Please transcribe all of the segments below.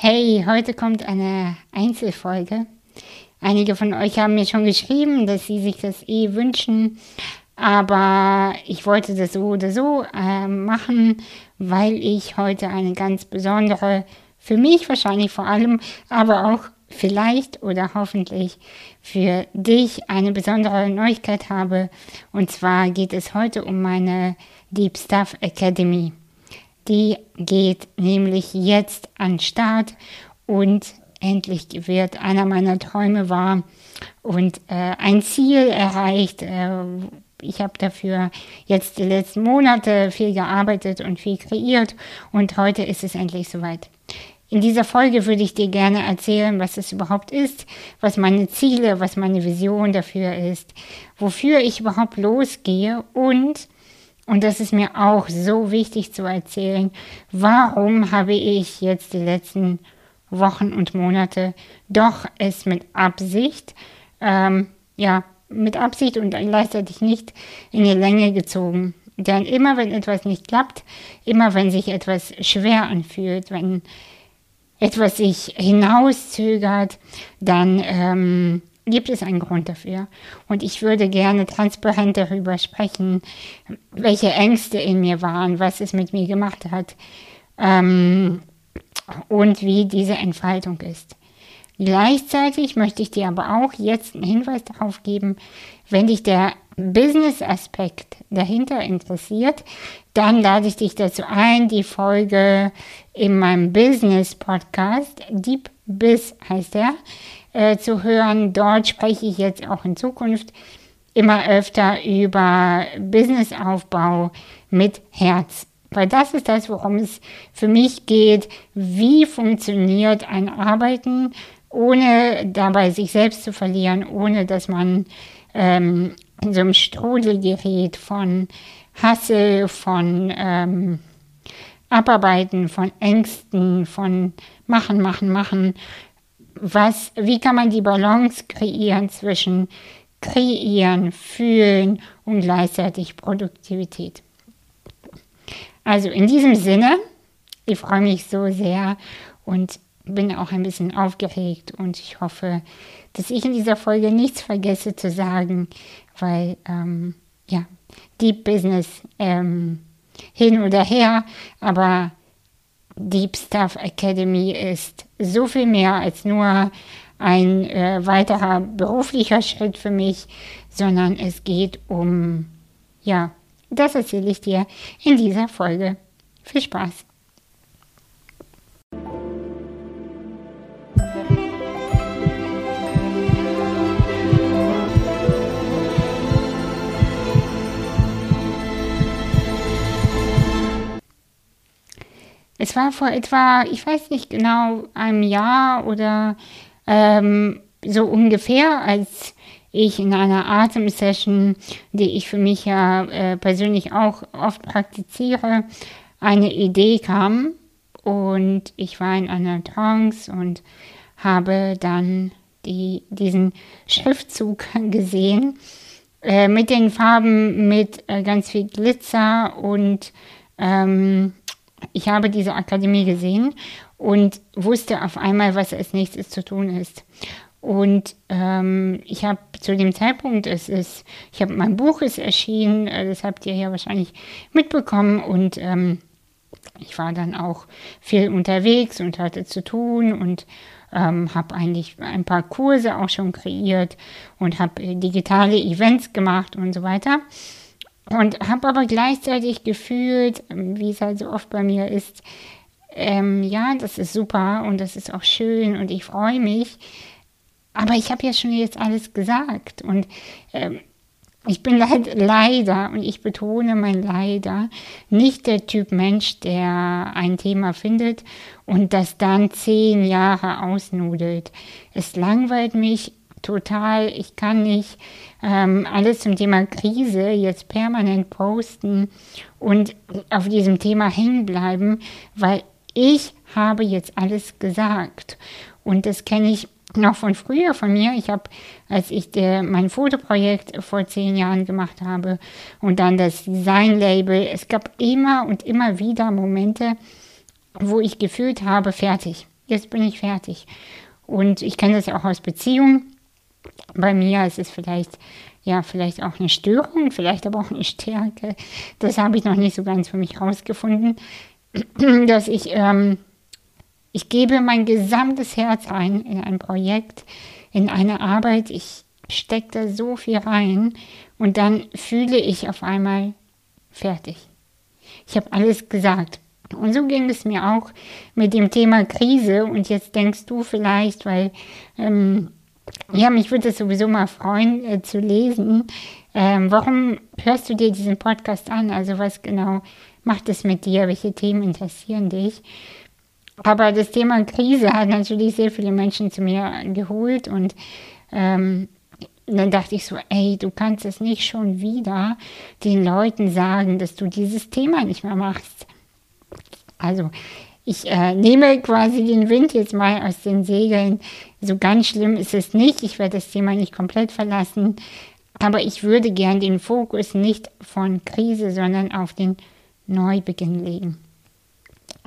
Hey, heute kommt eine Einzelfolge. Einige von euch haben mir schon geschrieben, dass sie sich das eh wünschen, aber ich wollte das so oder so äh, machen, weil ich heute eine ganz besondere, für mich wahrscheinlich vor allem, aber auch vielleicht oder hoffentlich für dich eine besondere Neuigkeit habe. Und zwar geht es heute um meine Deep Stuff Academy. Die geht nämlich jetzt an Start und endlich wird einer meiner Träume wahr und äh, ein Ziel erreicht. Äh, ich habe dafür jetzt die letzten Monate viel gearbeitet und viel kreiert und heute ist es endlich soweit. In dieser Folge würde ich dir gerne erzählen, was es überhaupt ist, was meine Ziele, was meine Vision dafür ist, wofür ich überhaupt losgehe und, und das ist mir auch so wichtig zu erzählen, warum habe ich jetzt die letzten Wochen und Monate doch es mit Absicht, ähm, ja, mit Absicht und gleichzeitig nicht in die Länge gezogen. Denn immer wenn etwas nicht klappt, immer wenn sich etwas schwer anfühlt, wenn etwas sich hinauszögert, dann ähm, gibt es einen Grund dafür. Und ich würde gerne transparent darüber sprechen, welche Ängste in mir waren, was es mit mir gemacht hat ähm, und wie diese Entfaltung ist. Gleichzeitig möchte ich dir aber auch jetzt einen Hinweis darauf geben, wenn dich der Business-Aspekt dahinter interessiert, dann lade ich dich dazu ein, die Folge in meinem Business-Podcast, Deep Biz heißt er, äh, zu hören. Dort spreche ich jetzt auch in Zukunft immer öfter über Businessaufbau mit Herz. Weil das ist das, worum es für mich geht. Wie funktioniert ein Arbeiten ohne dabei sich selbst zu verlieren, ohne dass man ähm, in so einem Strudel gerät von Hasse, von ähm, Abarbeiten, von Ängsten, von Machen, Machen, Machen. Was, wie kann man die Balance kreieren zwischen Kreieren, Fühlen und gleichzeitig Produktivität? Also in diesem Sinne, ich freue mich so sehr und bin auch ein bisschen aufgeregt und ich hoffe, dass ich in dieser Folge nichts vergesse zu sagen, weil ähm, ja, Deep Business ähm, hin oder her, aber Deep Stuff Academy ist so viel mehr als nur ein äh, weiterer beruflicher Schritt für mich, sondern es geht um, ja, das erzähle ich dir in dieser Folge. Viel Spaß! Es war vor etwa, ich weiß nicht genau, einem Jahr oder ähm, so ungefähr, als ich in einer Atemsession, die ich für mich ja äh, persönlich auch oft praktiziere, eine Idee kam und ich war in einer Trance und habe dann die, diesen Schriftzug gesehen äh, mit den Farben mit äh, ganz viel Glitzer und ähm, ich habe diese Akademie gesehen und wusste auf einmal, was als nächstes zu tun ist. Und ähm, ich habe zu dem Zeitpunkt, es ist, ich habe mein Buch ist erschienen, äh, das habt ihr ja wahrscheinlich mitbekommen und ähm, ich war dann auch viel unterwegs und hatte zu tun und ähm, habe eigentlich ein paar Kurse auch schon kreiert und habe äh, digitale Events gemacht und so weiter. Und habe aber gleichzeitig gefühlt, wie es halt so oft bei mir ist, ähm, ja, das ist super und das ist auch schön und ich freue mich. Aber ich habe ja schon jetzt alles gesagt und ähm, ich bin halt leider, und ich betone mein leider, nicht der Typ Mensch, der ein Thema findet und das dann zehn Jahre ausnudelt. Es langweilt mich total. Ich kann nicht ähm, alles zum Thema Krise jetzt permanent posten und auf diesem Thema hängen bleiben, weil ich habe jetzt alles gesagt. Und das kenne ich noch von früher von mir. Ich habe, als ich der, mein Fotoprojekt vor zehn Jahren gemacht habe und dann das Design-Label, es gab immer und immer wieder Momente, wo ich gefühlt habe, fertig. jetzt bin ich fertig. Und ich kenne das auch aus Beziehungen. Bei mir ist es vielleicht, ja, vielleicht auch eine Störung, vielleicht aber auch eine Stärke. Das habe ich noch nicht so ganz für mich rausgefunden, dass ich, ähm, ich gebe mein gesamtes Herz ein in ein Projekt, in eine Arbeit. Ich stecke da so viel rein und dann fühle ich auf einmal fertig. Ich habe alles gesagt. Und so ging es mir auch mit dem Thema Krise. Und jetzt denkst du vielleicht, weil, ähm, ja, mich würde es sowieso mal freuen äh, zu lesen. Ähm, warum hörst du dir diesen Podcast an? Also was genau macht es mit dir? Welche Themen interessieren dich? Aber das Thema Krise hat natürlich sehr viele Menschen zu mir geholt und ähm, dann dachte ich so, ey, du kannst es nicht schon wieder den Leuten sagen, dass du dieses Thema nicht mehr machst. Also ich äh, nehme quasi den Wind jetzt mal aus den Segeln. So ganz schlimm ist es nicht. Ich werde das Thema nicht komplett verlassen. Aber ich würde gern den Fokus nicht von Krise, sondern auf den Neubeginn legen.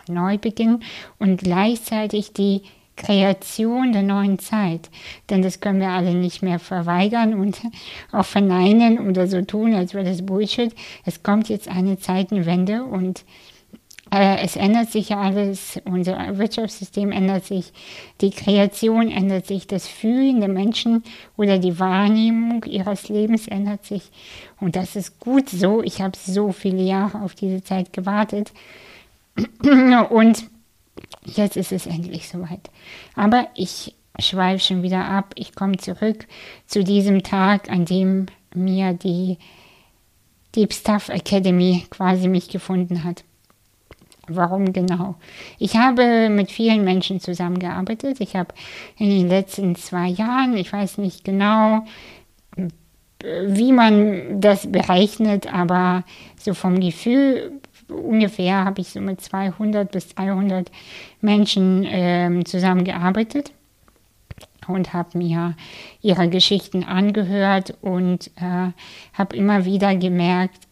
Neubeginn und gleichzeitig die Kreation der neuen Zeit. Denn das können wir alle nicht mehr verweigern und auch verneinen oder so tun, als wäre das Bullshit. Es kommt jetzt eine Zeitenwende und es ändert sich ja alles, unser Wirtschaftssystem ändert sich, die Kreation ändert sich, das Fühlen der Menschen oder die Wahrnehmung ihres Lebens ändert sich. Und das ist gut so. Ich habe so viele Jahre auf diese Zeit gewartet. Und jetzt ist es endlich soweit. Aber ich schweife schon wieder ab. Ich komme zurück zu diesem Tag, an dem mir die Deep Stuff Academy quasi mich gefunden hat. Warum genau? Ich habe mit vielen Menschen zusammengearbeitet. Ich habe in den letzten zwei Jahren, ich weiß nicht genau, wie man das berechnet, aber so vom Gefühl ungefähr habe ich so mit 200 bis 300 Menschen äh, zusammengearbeitet und habe mir ihre Geschichten angehört und äh, habe immer wieder gemerkt,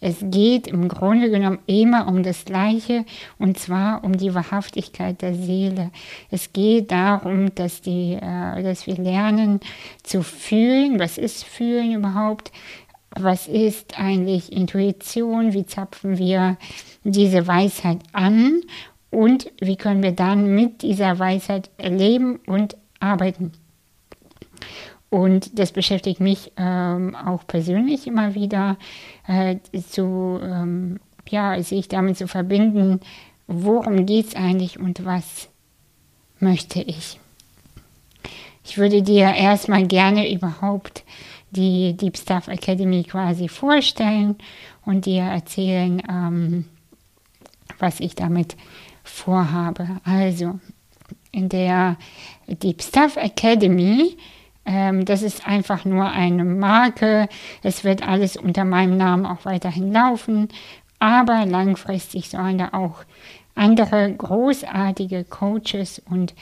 es geht im Grunde genommen immer um das Gleiche und zwar um die Wahrhaftigkeit der Seele. Es geht darum, dass, die, äh, dass wir lernen zu fühlen. Was ist fühlen überhaupt? Was ist eigentlich Intuition? Wie zapfen wir diese Weisheit an? Und wie können wir dann mit dieser Weisheit leben und arbeiten? Und das beschäftigt mich ähm, auch persönlich immer wieder, äh, zu, ähm, ja, sich damit zu verbinden, worum geht es eigentlich und was möchte ich. Ich würde dir erstmal gerne überhaupt die Deep Stuff Academy quasi vorstellen und dir erzählen, ähm, was ich damit vorhabe. Also, in der Deep Stuff Academy ähm, das ist einfach nur eine Marke. Es wird alles unter meinem Namen auch weiterhin laufen. Aber langfristig sollen da auch andere großartige Coaches und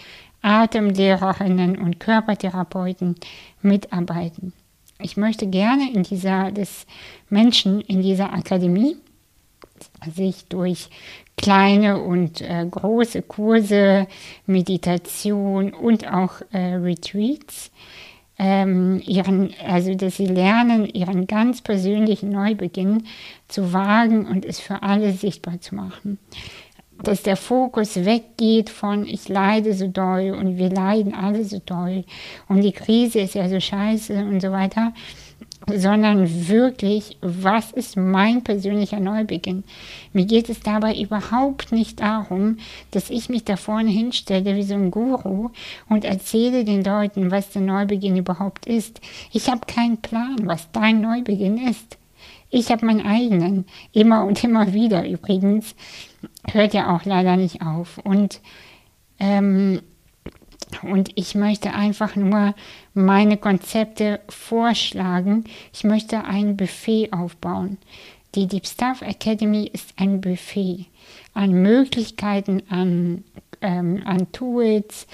Atemlehrerinnen und Körpertherapeuten mitarbeiten. Ich möchte gerne in dieser, des Menschen in dieser Akademie sich durch kleine und äh, große Kurse, Meditation und auch äh, Retreats ähm, ihren, also dass sie lernen, ihren ganz persönlichen Neubeginn zu wagen und es für alle sichtbar zu machen. Dass der Fokus weggeht von ich leide so doll und wir leiden alle so doll und die Krise ist ja so scheiße und so weiter, sondern wirklich, was ist mein persönlicher Neubeginn? Mir geht es dabei überhaupt nicht darum, dass ich mich da vorne hinstelle wie so ein Guru und erzähle den Leuten, was der Neubeginn überhaupt ist. Ich habe keinen Plan, was dein Neubeginn ist. Ich habe meinen eigenen, immer und immer wieder übrigens. Hört ja auch leider nicht auf. Und ähm, und ich möchte einfach nur meine Konzepte vorschlagen. Ich möchte ein Buffet aufbauen. Die Deep Staff Academy ist ein Buffet an Möglichkeiten, an, ähm, an Tools,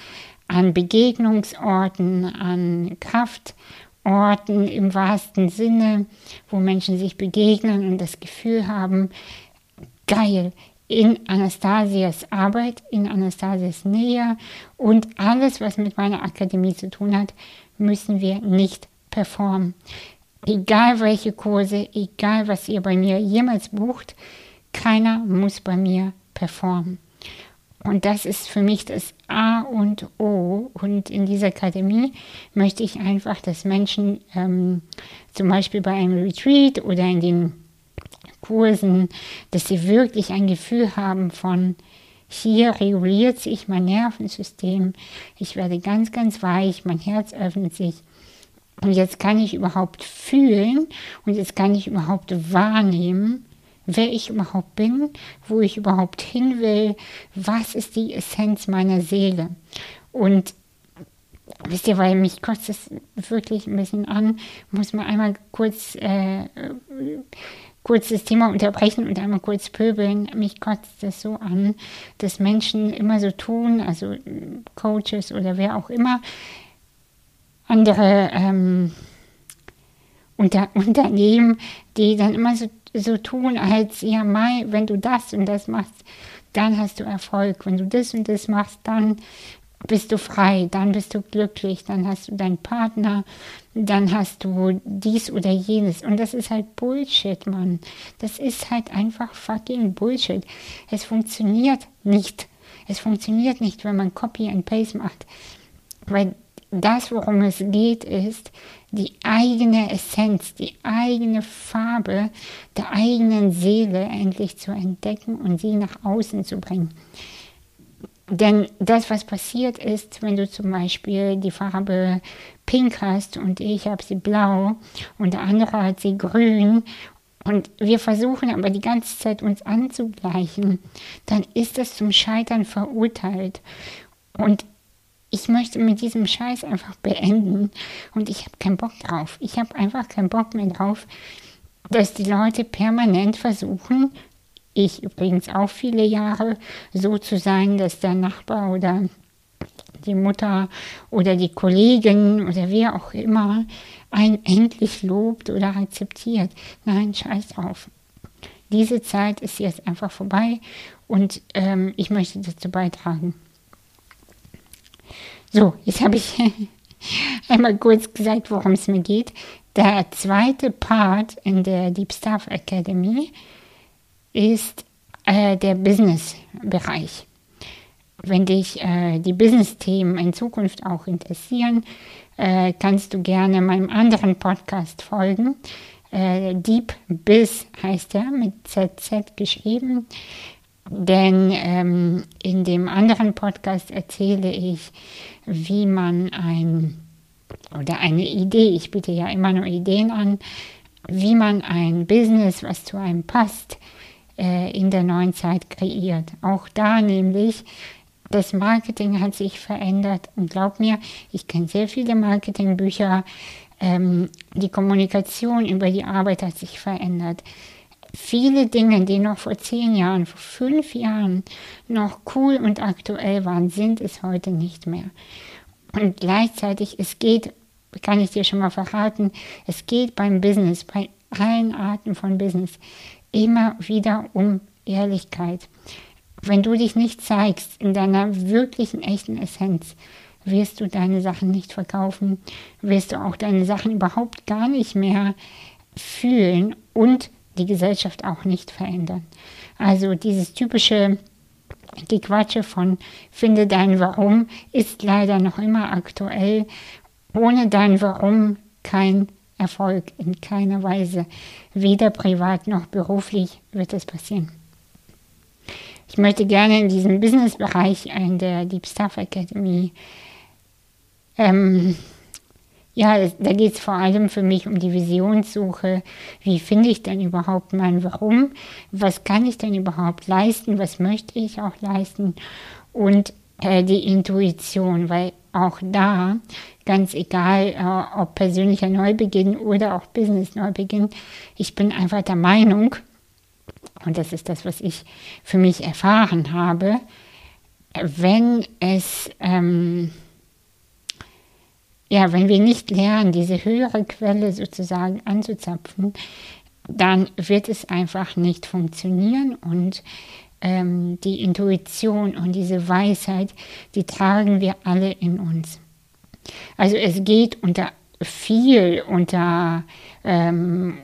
an Begegnungsorten, an Kraftorten im wahrsten Sinne, wo Menschen sich begegnen und das Gefühl haben, geil, in Anastasias Arbeit, in Anastasias Nähe und alles, was mit meiner Akademie zu tun hat, müssen wir nicht performen. Egal welche Kurse, egal was ihr bei mir jemals bucht, keiner muss bei mir performen. Und das ist für mich das A und O. Und in dieser Akademie möchte ich einfach, dass Menschen ähm, zum Beispiel bei einem Retreat oder in den Kursen, dass sie wirklich ein Gefühl haben von, hier reguliert sich mein Nervensystem, ich werde ganz, ganz weich, mein Herz öffnet sich. Und jetzt kann ich überhaupt fühlen und jetzt kann ich überhaupt wahrnehmen, wer ich überhaupt bin, wo ich überhaupt hin will, was ist die Essenz meiner Seele. Und wisst ihr, weil mich kotzt es wirklich ein bisschen an, muss man einmal kurz, äh, kurz das Thema unterbrechen und einmal kurz pöbeln. Mich kotzt es so an, dass Menschen immer so tun, also Coaches oder wer auch immer, andere ähm, unter, Unternehmen, die dann immer so so tun, als ja, Mai, wenn du das und das machst, dann hast du Erfolg. Wenn du das und das machst, dann bist du frei, dann bist du glücklich, dann hast du deinen Partner, dann hast du dies oder jenes. Und das ist halt Bullshit, Mann. Das ist halt einfach fucking Bullshit. Es funktioniert nicht. Es funktioniert nicht, wenn man Copy and Paste macht. Weil das, worum es geht, ist, die eigene Essenz, die eigene Farbe der eigenen Seele endlich zu entdecken und sie nach außen zu bringen. Denn das, was passiert ist, wenn du zum Beispiel die Farbe pink hast und ich habe sie blau und der andere hat sie grün und wir versuchen aber die ganze Zeit uns anzugleichen, dann ist das zum Scheitern verurteilt. Und ich möchte mit diesem Scheiß einfach beenden und ich habe keinen Bock drauf. Ich habe einfach keinen Bock mehr drauf, dass die Leute permanent versuchen, ich übrigens auch viele Jahre, so zu sein, dass der Nachbar oder die Mutter oder die Kollegin oder wer auch immer einen endlich lobt oder akzeptiert. Nein, scheiß drauf. Diese Zeit ist jetzt einfach vorbei und ähm, ich möchte dazu beitragen. So, jetzt habe ich einmal kurz gesagt, worum es mir geht. Der zweite Part in der Deep Staff Academy ist äh, der Business-Bereich. Wenn dich äh, die Business-Themen in Zukunft auch interessieren, äh, kannst du gerne meinem anderen Podcast folgen. Äh, Deep Biz heißt er, mit ZZ geschrieben. Denn ähm, in dem anderen Podcast erzähle ich, wie man ein oder eine Idee, ich biete ja immer nur Ideen an, wie man ein Business, was zu einem passt, äh, in der neuen Zeit kreiert. Auch da nämlich, das Marketing hat sich verändert und glaub mir, ich kenne sehr viele Marketingbücher, ähm, die Kommunikation über die Arbeit hat sich verändert viele Dinge, die noch vor zehn Jahren, vor fünf Jahren noch cool und aktuell waren, sind es heute nicht mehr. Und gleichzeitig, es geht, kann ich dir schon mal verraten, es geht beim Business, bei allen Arten von Business, immer wieder um Ehrlichkeit. Wenn du dich nicht zeigst in deiner wirklichen, echten Essenz, wirst du deine Sachen nicht verkaufen, wirst du auch deine Sachen überhaupt gar nicht mehr fühlen und die Gesellschaft auch nicht verändern. Also dieses typische Gequatsche von finde dein Warum ist leider noch immer aktuell. Ohne dein Warum kein Erfolg in keiner Weise. Weder privat noch beruflich wird es passieren. Ich möchte gerne in diesem Business-Bereich in der Deep Staff Academy ähm, ja, da geht es vor allem für mich um die Visionssuche. Wie finde ich denn überhaupt mein Warum? Was kann ich denn überhaupt leisten? Was möchte ich auch leisten? Und äh, die Intuition, weil auch da, ganz egal, äh, ob persönlicher Neubeginn oder auch Business Neubeginn, ich bin einfach der Meinung, und das ist das, was ich für mich erfahren habe, wenn es ähm, ja, wenn wir nicht lernen, diese höhere Quelle sozusagen anzuzapfen, dann wird es einfach nicht funktionieren und ähm, die Intuition und diese Weisheit, die tragen wir alle in uns. Also es geht unter viel unter ähm,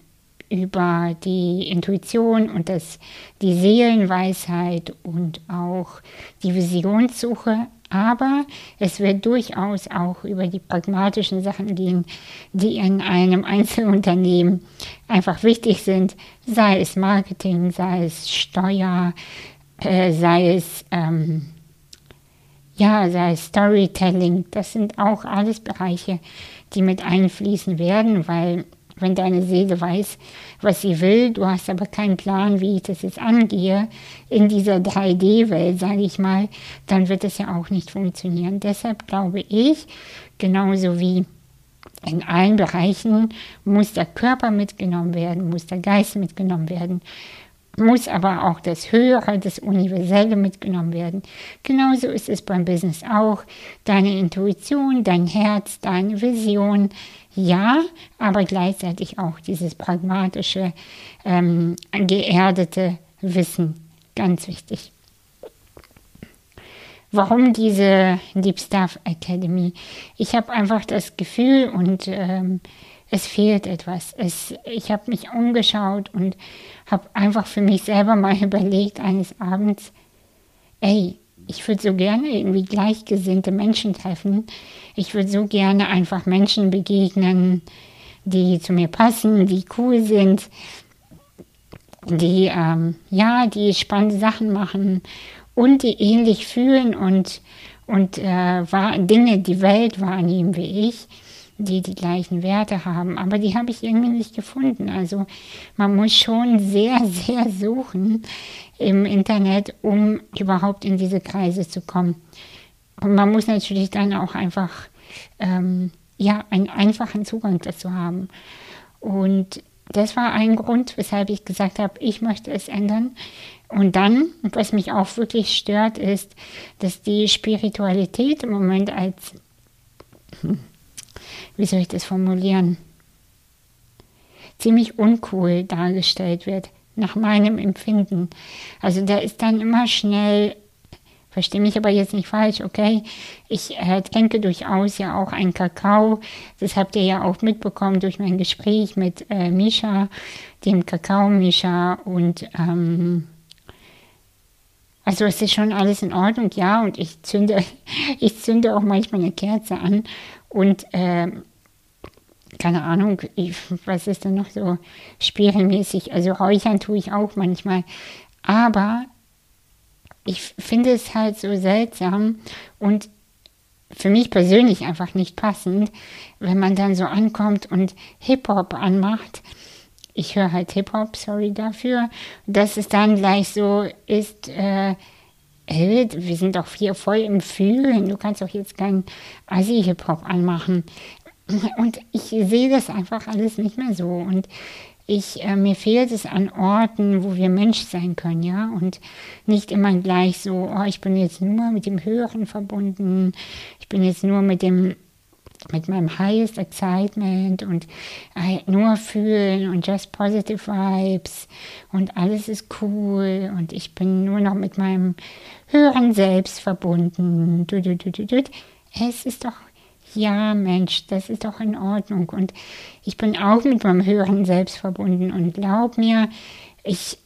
über die Intuition und das, die Seelenweisheit und auch die Visionssuche, aber es wird durchaus auch über die pragmatischen Sachen gehen, die in einem Einzelunternehmen einfach wichtig sind, sei es Marketing, sei es Steuer, äh, sei es ähm, ja, sei es Storytelling. Das sind auch alles Bereiche, die mit einfließen werden, weil wenn deine Seele weiß, was sie will, du hast aber keinen Plan, wie ich das jetzt angehe, in dieser 3D-Welt, sage ich mal, dann wird es ja auch nicht funktionieren. Deshalb glaube ich, genauso wie in allen Bereichen muss der Körper mitgenommen werden, muss der Geist mitgenommen werden, muss aber auch das Höhere, das Universelle mitgenommen werden. Genauso ist es beim Business auch. Deine Intuition, dein Herz, deine Vision, ja, aber gleichzeitig auch dieses pragmatische, ähm, geerdete Wissen. Ganz wichtig. Warum diese Deep Staff Academy? Ich habe einfach das Gefühl und ähm, es fehlt etwas. Es, ich habe mich umgeschaut und habe einfach für mich selber mal überlegt eines Abends, ey, ich würde so gerne irgendwie gleichgesinnte Menschen treffen. Ich würde so gerne einfach Menschen begegnen, die zu mir passen, die cool sind, die ähm, ja, die spannende Sachen machen und die ähnlich fühlen und und äh, Dinge, die Welt wahrnehmen wie ich die die gleichen Werte haben. Aber die habe ich irgendwie nicht gefunden. Also man muss schon sehr, sehr suchen im Internet, um überhaupt in diese Kreise zu kommen. Und man muss natürlich dann auch einfach ähm, ja, einen einfachen Zugang dazu haben. Und das war ein Grund, weshalb ich gesagt habe, ich möchte es ändern. Und dann, was mich auch wirklich stört, ist, dass die Spiritualität im Moment als wie soll ich das formulieren, ziemlich uncool dargestellt wird, nach meinem Empfinden. Also da ist dann immer schnell, verstehe mich aber jetzt nicht falsch, okay? Ich äh, trinke durchaus ja auch einen Kakao. Das habt ihr ja auch mitbekommen durch mein Gespräch mit äh, Misha, dem Kakao-Misha und ähm, also es ist schon alles in Ordnung, ja, und ich zünde, ich zünde auch manchmal eine Kerze an und ähm, keine Ahnung, ich, was ist denn noch so spielmäßig? Also räuchern tue ich auch manchmal. Aber ich finde es halt so seltsam und für mich persönlich einfach nicht passend, wenn man dann so ankommt und Hip-Hop anmacht. Ich höre halt Hip-Hop, sorry dafür, dass es dann gleich so ist, äh, wir sind doch hier voll im Fühlen, du kannst doch jetzt keinen Assi-Hip-Hop anmachen. Und ich sehe das einfach alles nicht mehr so. Und ich, äh, mir fehlt es an Orten, wo wir Mensch sein können, ja, und nicht immer gleich so, oh, ich bin jetzt nur mit dem Hören verbunden, ich bin jetzt nur mit dem, mit meinem highest excitement und äh, nur fühlen und just positive vibes und alles ist cool und ich bin nur noch mit meinem Hören selbst verbunden. Es ist doch ja Mensch, das ist doch in Ordnung. Und ich bin auch mit meinem Hören selbst verbunden und glaub mir, ich,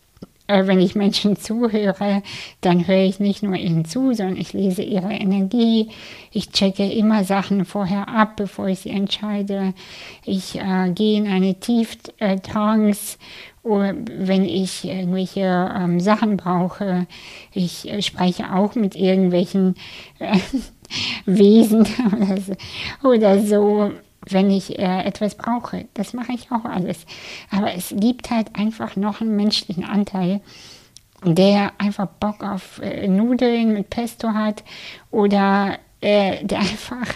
äh, wenn ich Menschen zuhöre, dann höre ich nicht nur ihnen zu, sondern ich lese ihre Energie. Ich checke immer Sachen vorher ab, bevor ich sie entscheide. Ich äh, gehe in eine Tieftrance oder wenn ich irgendwelche ähm, Sachen brauche. Ich äh, spreche auch mit irgendwelchen äh, Wesen oder so, oder so wenn ich äh, etwas brauche. Das mache ich auch alles. Aber es gibt halt einfach noch einen menschlichen Anteil, der einfach Bock auf äh, Nudeln mit Pesto hat oder äh, der einfach,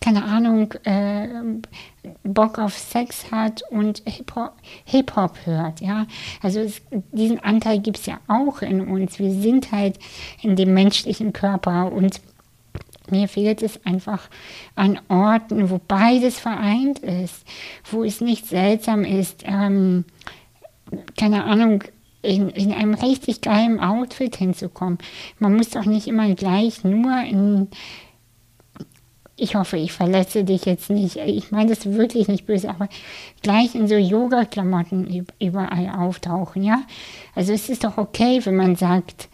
keine Ahnung, äh, Bock auf Sex hat und Hip-Hop Hip hört, ja. Also es, diesen Anteil gibt es ja auch in uns. Wir sind halt in dem menschlichen Körper und mir fehlt es einfach an Orten, wo beides vereint ist, wo es nicht seltsam ist, ähm, keine Ahnung, in, in einem richtig geilen Outfit hinzukommen. Man muss doch nicht immer gleich nur in, ich hoffe, ich verletze dich jetzt nicht. Ich meine das wirklich nicht böse, aber gleich in so Yoga-Klamotten überall auftauchen, ja? Also es ist doch okay, wenn man sagt,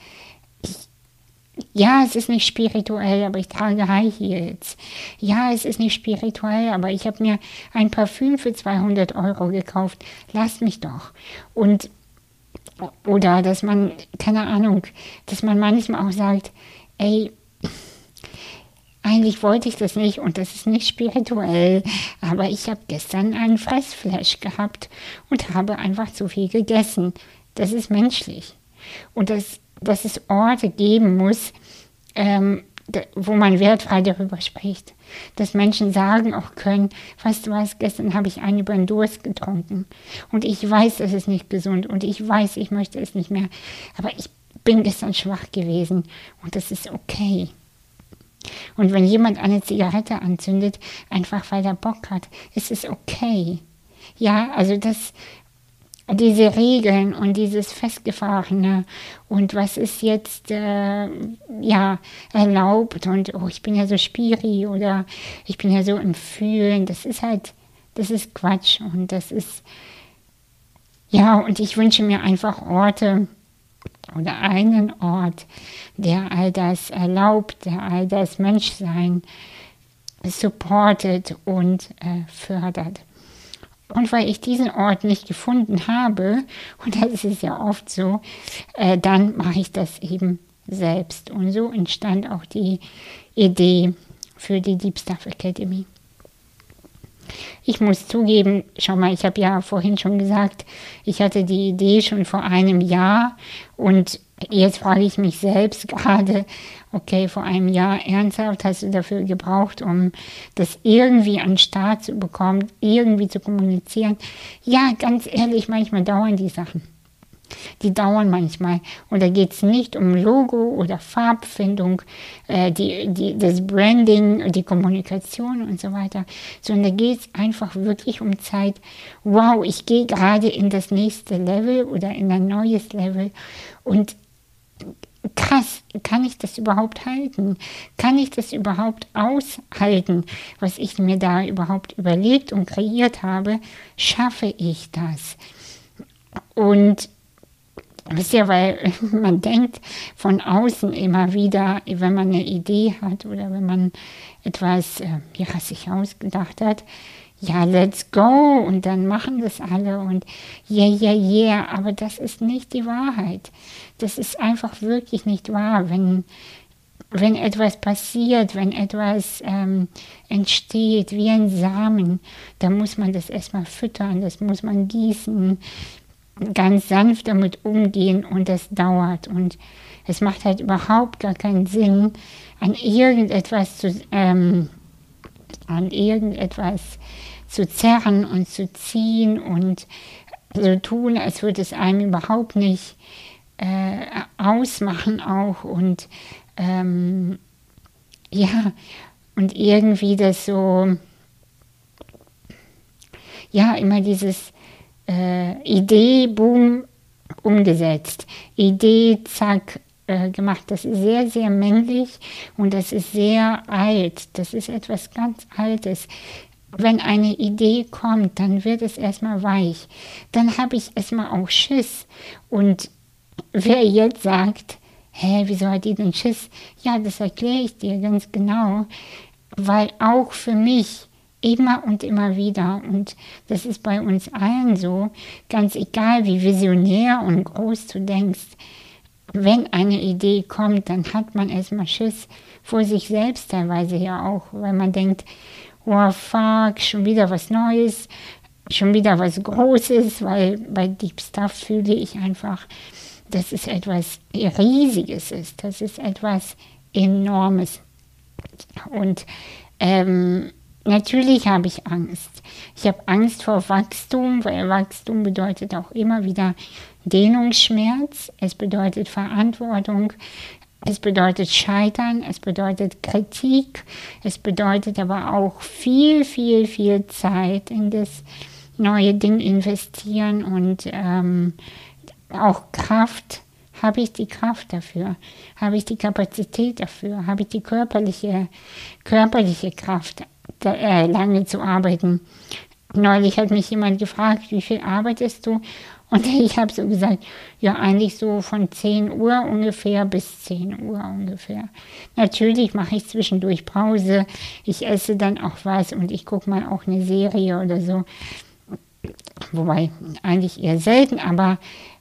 ja, es ist nicht spirituell, aber ich trage High Heels. Ja, es ist nicht spirituell, aber ich habe mir ein Parfüm für 200 Euro gekauft. Lass mich doch. Und, oder dass man, keine Ahnung, dass man manchmal auch sagt, ey, eigentlich wollte ich das nicht und das ist nicht spirituell, aber ich habe gestern einen Fressflash gehabt und habe einfach zu viel gegessen. Das ist menschlich. Und das dass es Orte geben muss, ähm, wo man wertfrei darüber spricht. Dass Menschen sagen auch können, weißt du was, gestern habe ich einen über den Durst getrunken und ich weiß, das ist nicht gesund und ich weiß, ich möchte es nicht mehr, aber ich bin gestern schwach gewesen und das ist okay. Und wenn jemand eine Zigarette anzündet, einfach weil er Bock hat, ist es okay. Ja, also das, diese Regeln und dieses Festgefahrene und was ist jetzt äh, ja erlaubt und oh, ich bin ja so spiri oder ich bin ja so im Fühlen, das ist halt, das ist Quatsch und das ist, ja, und ich wünsche mir einfach Orte oder einen Ort, der all das erlaubt, der all das Menschsein supportet und äh, fördert. Und weil ich diesen Ort nicht gefunden habe, und das ist ja oft so, äh, dann mache ich das eben selbst. Und so entstand auch die Idee für die Deep Stuff Academy. Ich muss zugeben, schau mal, ich habe ja vorhin schon gesagt, ich hatte die Idee schon vor einem Jahr und jetzt frage ich mich selbst gerade, okay, vor einem Jahr ernsthaft hast du dafür gebraucht, um das irgendwie an den Start zu bekommen, irgendwie zu kommunizieren. Ja, ganz ehrlich, manchmal dauern die Sachen. Die dauern manchmal. Und da geht es nicht um Logo oder Farbfindung, äh, die, die, das Branding, die Kommunikation und so weiter, sondern da geht es einfach wirklich um Zeit. Wow, ich gehe gerade in das nächste Level oder in ein neues Level und krass, kann ich das überhaupt halten? Kann ich das überhaupt aushalten, was ich mir da überhaupt überlegt und kreiert habe? Schaffe ich das? Und wisst ihr, weil man denkt von außen immer wieder, wenn man eine Idee hat oder wenn man etwas äh, ja, sich ausgedacht hat, ja, let's go. Und dann machen das alle und yeah, yeah, yeah, aber das ist nicht die Wahrheit. Das ist einfach wirklich nicht wahr, wenn, wenn etwas passiert, wenn etwas ähm, entsteht wie ein Samen, dann muss man das erstmal füttern, das muss man gießen, ganz sanft damit umgehen und das dauert. Und es macht halt überhaupt gar keinen Sinn, an irgendetwas zu, ähm, an irgendetwas zu zerren und zu ziehen und so tun, als würde es einem überhaupt nicht äh, ausmachen auch und ähm, ja, und irgendwie das so, ja, immer dieses äh, Idee, boom, umgesetzt. Idee, zack, äh, gemacht. Das ist sehr, sehr männlich und das ist sehr alt. Das ist etwas ganz Altes wenn eine Idee kommt, dann wird es erstmal weich. Dann habe ich erstmal auch Schiss. Und wer jetzt sagt, hä, wieso hat die denn Schiss? Ja, das erkläre ich dir ganz genau. Weil auch für mich immer und immer wieder, und das ist bei uns allen so, ganz egal wie visionär und groß du denkst, wenn eine Idee kommt, dann hat man erstmal Schiss vor sich selbst teilweise ja auch, weil man denkt, oh fuck, schon wieder was Neues, schon wieder was Großes, weil bei Deep Stuff fühle ich einfach, dass es etwas Riesiges ist, das ist etwas Enormes. Und ähm, natürlich habe ich Angst. Ich habe Angst vor Wachstum, weil Wachstum bedeutet auch immer wieder Dehnungsschmerz, es bedeutet Verantwortung, es bedeutet Scheitern, es bedeutet Kritik, es bedeutet aber auch viel, viel, viel Zeit in das neue Ding investieren und ähm, auch Kraft. Habe ich die Kraft dafür? Habe ich die Kapazität dafür? Habe ich die körperliche, körperliche Kraft, da, äh, lange zu arbeiten? Neulich hat mich jemand gefragt, wie viel arbeitest du? Und ich habe so gesagt, ja, eigentlich so von 10 Uhr ungefähr bis 10 Uhr ungefähr. Natürlich mache ich zwischendurch Pause, ich esse dann auch was und ich gucke mal auch eine Serie oder so. Wobei eigentlich eher selten, aber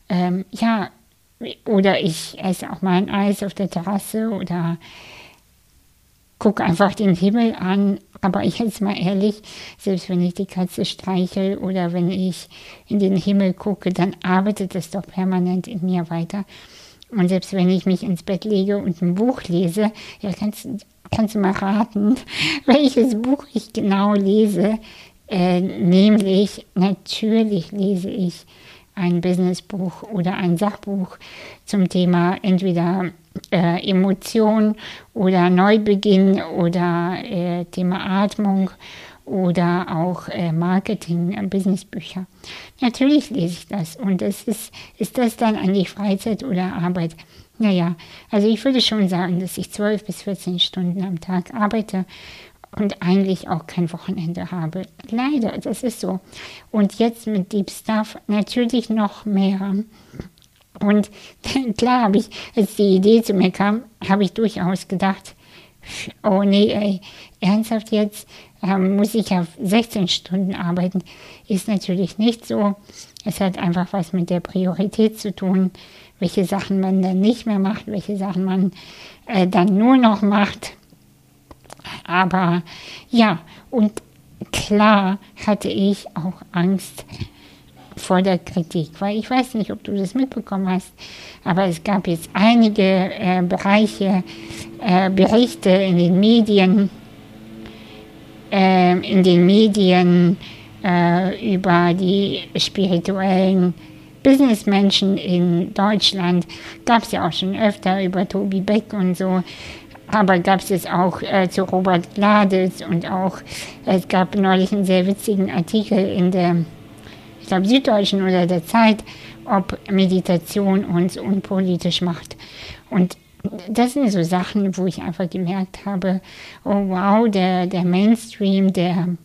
ähm, ja, oder ich esse auch mal ein Eis auf der Terrasse oder gucke einfach den Himmel an. Aber ich jetzt mal ehrlich, selbst wenn ich die Katze streichel oder wenn ich in den Himmel gucke, dann arbeitet es doch permanent in mir weiter. Und selbst wenn ich mich ins Bett lege und ein Buch lese, ja, kannst, kannst du mal raten, welches Buch ich genau lese. Äh, nämlich, natürlich lese ich ein Businessbuch oder ein Sachbuch zum Thema entweder äh, Emotion oder Neubeginn oder äh, Thema Atmung oder auch äh, Marketing, äh, Businessbücher. Natürlich lese ich das und es ist, ist das dann eigentlich Freizeit oder Arbeit? Naja, also ich würde schon sagen, dass ich 12 bis 14 Stunden am Tag arbeite und eigentlich auch kein Wochenende habe. Leider, das ist so. Und jetzt mit Deep Stuff natürlich noch mehr. Und klar habe ich, als die Idee zu mir kam, habe ich durchaus gedacht, oh nee, ey, ernsthaft jetzt, ähm, muss ich auf 16 Stunden arbeiten. Ist natürlich nicht so. Es hat einfach was mit der Priorität zu tun, welche Sachen man dann nicht mehr macht, welche Sachen man äh, dann nur noch macht. Aber ja, und klar hatte ich auch Angst, vor der Kritik, weil ich weiß nicht, ob du das mitbekommen hast, aber es gab jetzt einige äh, Bereiche, äh, Berichte in den Medien, äh, in den Medien äh, über die spirituellen Businessmenschen in Deutschland. Gab es ja auch schon öfter über Tobi Beck und so. Aber gab es jetzt auch äh, zu Robert Gladitz und auch, es gab neulich einen sehr witzigen Artikel in der ich glaube, Süddeutschen oder der Zeit, ob Meditation uns unpolitisch macht. Und das sind so Sachen, wo ich einfach gemerkt habe, oh wow, der, der Mainstream, der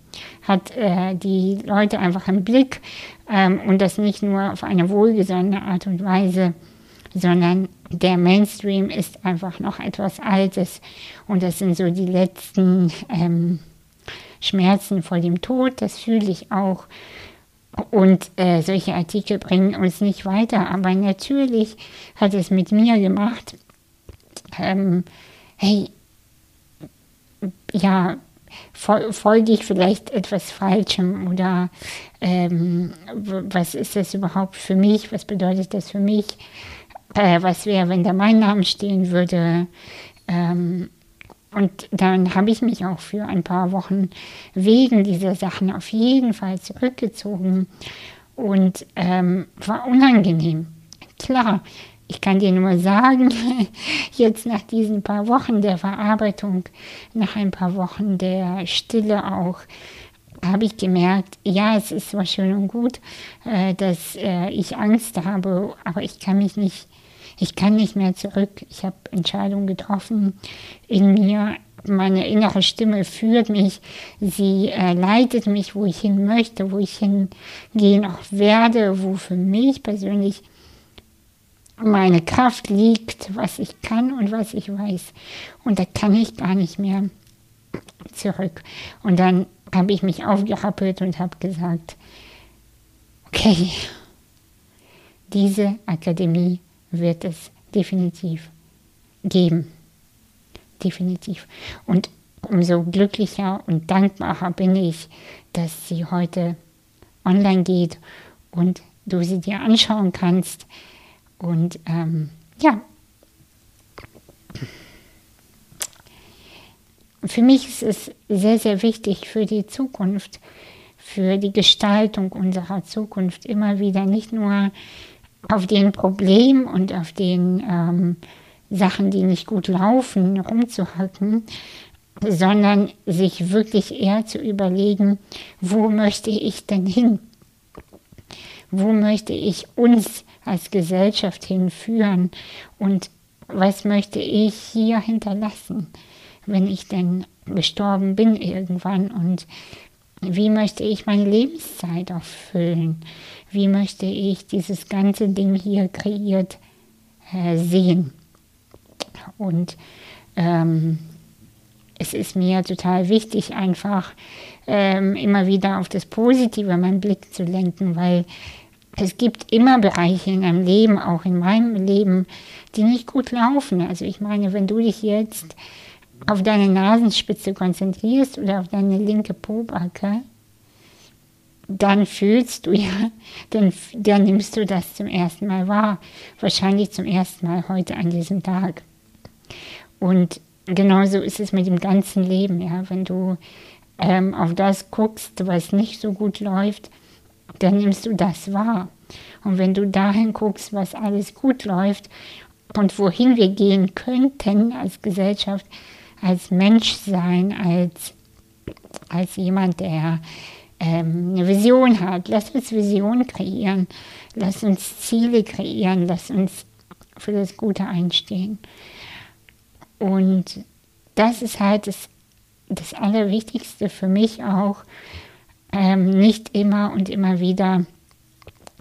hat äh, die Leute einfach im Blick ähm, und das nicht nur auf eine wohlgesonnene Art und Weise, sondern der Mainstream ist einfach noch etwas Altes und das sind so die letzten ähm, Schmerzen vor dem Tod, das fühle ich auch. Und äh, solche Artikel bringen uns nicht weiter. Aber natürlich hat es mit mir gemacht, ähm, hey, ja, folge ich vielleicht etwas Falschem oder ähm, was ist das überhaupt für mich, was bedeutet das für mich, äh, was wäre, wenn da mein Name stehen würde. Ähm, und dann habe ich mich auch für ein paar Wochen wegen dieser Sachen auf jeden Fall zurückgezogen und ähm, war unangenehm. Klar, ich kann dir nur sagen, jetzt nach diesen paar Wochen der Verarbeitung, nach ein paar Wochen der Stille auch, habe ich gemerkt, ja, es ist zwar schön und gut, äh, dass äh, ich Angst habe, aber ich kann mich nicht ich kann nicht mehr zurück. Ich habe Entscheidungen getroffen in mir. Meine innere Stimme führt mich. Sie äh, leitet mich, wo ich hin möchte, wo ich hingehen auch werde, wo für mich persönlich meine Kraft liegt, was ich kann und was ich weiß. Und da kann ich gar nicht mehr zurück. Und dann habe ich mich aufgerappelt und habe gesagt, okay, diese Akademie wird es definitiv geben. Definitiv. Und umso glücklicher und dankbarer bin ich, dass sie heute online geht und du sie dir anschauen kannst. Und ähm, ja, für mich ist es sehr, sehr wichtig für die Zukunft, für die Gestaltung unserer Zukunft immer wieder nicht nur auf den Problemen und auf den ähm, Sachen, die nicht gut laufen, rumzuhalten, sondern sich wirklich eher zu überlegen, wo möchte ich denn hin? wo möchte ich uns als Gesellschaft hinführen und was möchte ich hier hinterlassen, wenn ich denn gestorben bin irgendwann und wie möchte ich meine Lebenszeit auch füllen? Wie möchte ich dieses ganze Ding hier kreiert äh, sehen? Und ähm, es ist mir total wichtig, einfach ähm, immer wieder auf das Positive meinen Blick zu lenken, weil es gibt immer Bereiche in einem Leben, auch in meinem Leben, die nicht gut laufen. Also ich meine, wenn du dich jetzt auf deine Nasenspitze konzentrierst oder auf deine linke Pobacke, dann fühlst du ja, dann, dann nimmst du das zum ersten Mal wahr. Wahrscheinlich zum ersten Mal heute an diesem Tag. Und genauso ist es mit dem ganzen Leben, ja. Wenn du ähm, auf das guckst, was nicht so gut läuft, dann nimmst du das wahr. Und wenn du dahin guckst, was alles gut läuft und wohin wir gehen könnten als Gesellschaft, als Mensch sein, als, als jemand, der ähm, eine Vision hat, lass uns Visionen kreieren, lass uns Ziele kreieren, lass uns für das Gute einstehen. Und das ist halt das, das Allerwichtigste für mich auch, ähm, nicht immer und immer wieder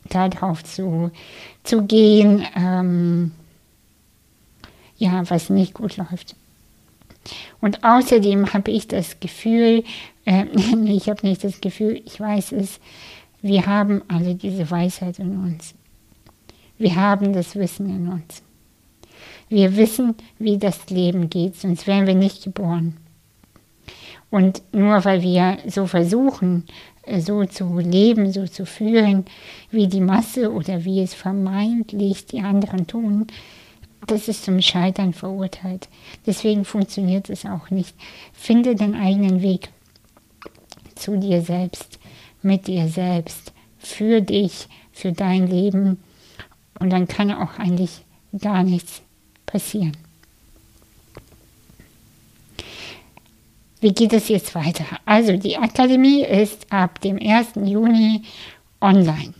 darauf zu, zu gehen, ähm, ja, was nicht gut läuft. Und außerdem habe ich das Gefühl, äh, ich habe nicht das Gefühl, ich weiß es, wir haben alle diese Weisheit in uns. Wir haben das Wissen in uns. Wir wissen, wie das Leben geht, sonst wären wir nicht geboren. Und nur weil wir so versuchen, äh, so zu leben, so zu fühlen, wie die Masse oder wie es vermeintlich die anderen tun, das ist zum Scheitern verurteilt. Deswegen funktioniert es auch nicht. Finde den eigenen Weg zu dir selbst, mit dir selbst, für dich, für dein Leben. Und dann kann auch eigentlich gar nichts passieren. Wie geht es jetzt weiter? Also die Akademie ist ab dem 1. Juni online.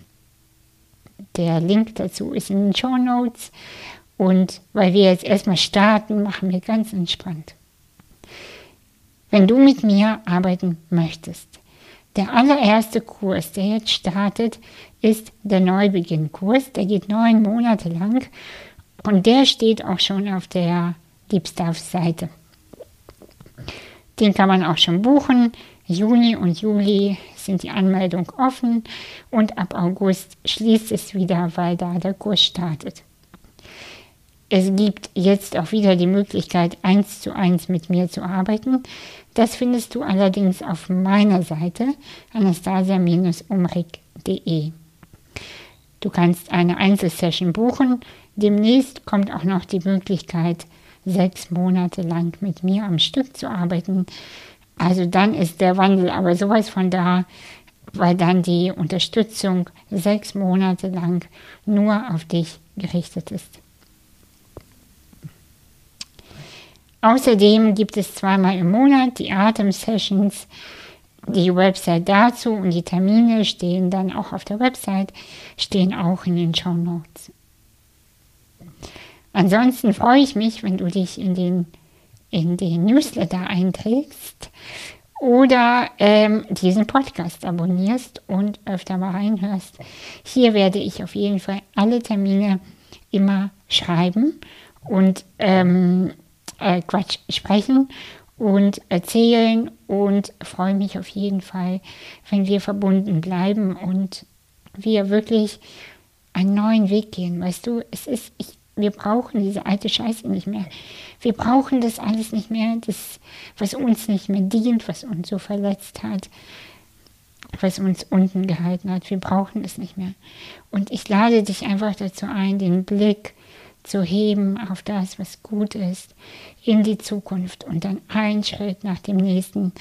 Der Link dazu ist in den Show Notes. Und weil wir jetzt erstmal starten, machen wir ganz entspannt. Wenn du mit mir arbeiten möchtest, der allererste Kurs, der jetzt startet, ist der Neubeginn-Kurs. Der geht neun Monate lang und der steht auch schon auf der Deep Seite. Den kann man auch schon buchen. Juni und Juli sind die Anmeldung offen und ab August schließt es wieder, weil da der Kurs startet. Es gibt jetzt auch wieder die Möglichkeit, eins zu eins mit mir zu arbeiten. Das findest du allerdings auf meiner Seite anastasia-umrig.de. Du kannst eine Einzelsession buchen. Demnächst kommt auch noch die Möglichkeit, sechs Monate lang mit mir am Stück zu arbeiten. Also dann ist der Wandel aber sowas von da, weil dann die Unterstützung sechs Monate lang nur auf dich gerichtet ist. Außerdem gibt es zweimal im Monat die Atem-Sessions. Die Website dazu und die Termine stehen dann auch auf der Website, stehen auch in den Show Notes. Ansonsten freue ich mich, wenn du dich in den, in den Newsletter einträgst oder ähm, diesen Podcast abonnierst und öfter mal reinhörst. Hier werde ich auf jeden Fall alle Termine immer schreiben und ähm, äh, Quatsch sprechen und erzählen und freue mich auf jeden Fall, wenn wir verbunden bleiben und wir wirklich einen neuen Weg gehen. Weißt du, es ist, ich, wir brauchen diese alte Scheiße nicht mehr. Wir brauchen das alles nicht mehr, das, was uns nicht mehr dient, was uns so verletzt hat, was uns unten gehalten hat. Wir brauchen das nicht mehr. Und ich lade dich einfach dazu ein, den Blick zu heben auf das, was gut ist, in die Zukunft und dann ein Schritt nach dem nächsten.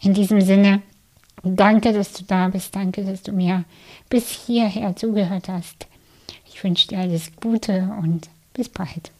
In diesem Sinne, danke, dass du da bist, danke, dass du mir bis hierher zugehört hast. Ich wünsche dir alles Gute und bis bald.